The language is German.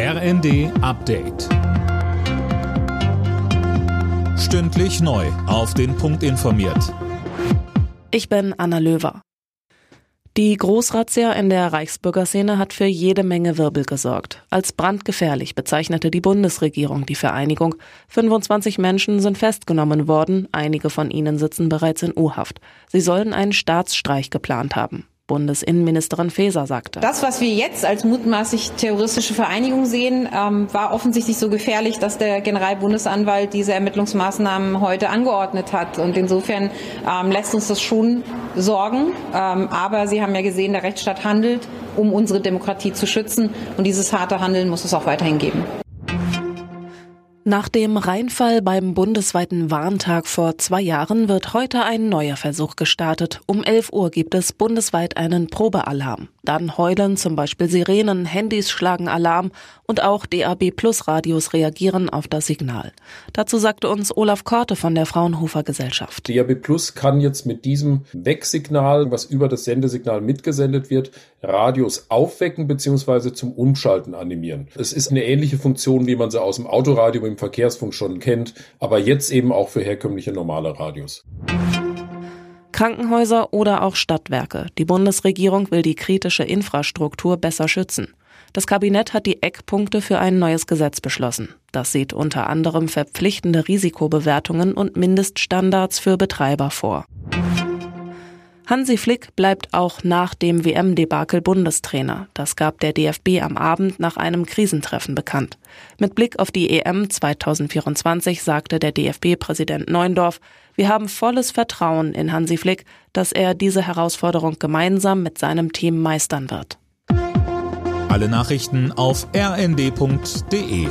RND Update. Stündlich neu. Auf den Punkt informiert. Ich bin Anna Löwer. Die Großrazzia in der Reichsbürgerszene hat für jede Menge Wirbel gesorgt. Als brandgefährlich bezeichnete die Bundesregierung die Vereinigung. 25 Menschen sind festgenommen worden, einige von ihnen sitzen bereits in U-Haft. Sie sollen einen Staatsstreich geplant haben. Bundesinnenministerin Faeser sagte. Das, was wir jetzt als mutmaßlich terroristische Vereinigung sehen, ähm, war offensichtlich so gefährlich, dass der Generalbundesanwalt diese Ermittlungsmaßnahmen heute angeordnet hat. Und insofern ähm, lässt uns das schon sorgen. Ähm, aber Sie haben ja gesehen, der Rechtsstaat handelt, um unsere Demokratie zu schützen. Und dieses harte Handeln muss es auch weiterhin geben. Nach dem Reinfall beim bundesweiten Warntag vor zwei Jahren wird heute ein neuer Versuch gestartet. Um 11 Uhr gibt es bundesweit einen Probealarm. Dann heulen zum Beispiel Sirenen, Handys schlagen Alarm und auch DAB Plus Radios reagieren auf das Signal. Dazu sagte uns Olaf Korte von der Fraunhofer Gesellschaft. DAB Plus kann jetzt mit diesem Wegsignal, was über das Sendesignal mitgesendet wird, Radios aufwecken bzw. zum Umschalten animieren. Es ist eine ähnliche Funktion, wie man sie aus dem Autoradio im Verkehrsfunk schon kennt, aber jetzt eben auch für herkömmliche normale Radios. Krankenhäuser oder auch Stadtwerke. Die Bundesregierung will die kritische Infrastruktur besser schützen. Das Kabinett hat die Eckpunkte für ein neues Gesetz beschlossen. Das sieht unter anderem verpflichtende Risikobewertungen und Mindeststandards für Betreiber vor. Hansi Flick bleibt auch nach dem WM-Debakel Bundestrainer. Das gab der DFB am Abend nach einem Krisentreffen bekannt. Mit Blick auf die EM 2024 sagte der DFB-Präsident Neundorf, wir haben volles Vertrauen in Hansi Flick, dass er diese Herausforderung gemeinsam mit seinem Team meistern wird. Alle Nachrichten auf rnd.de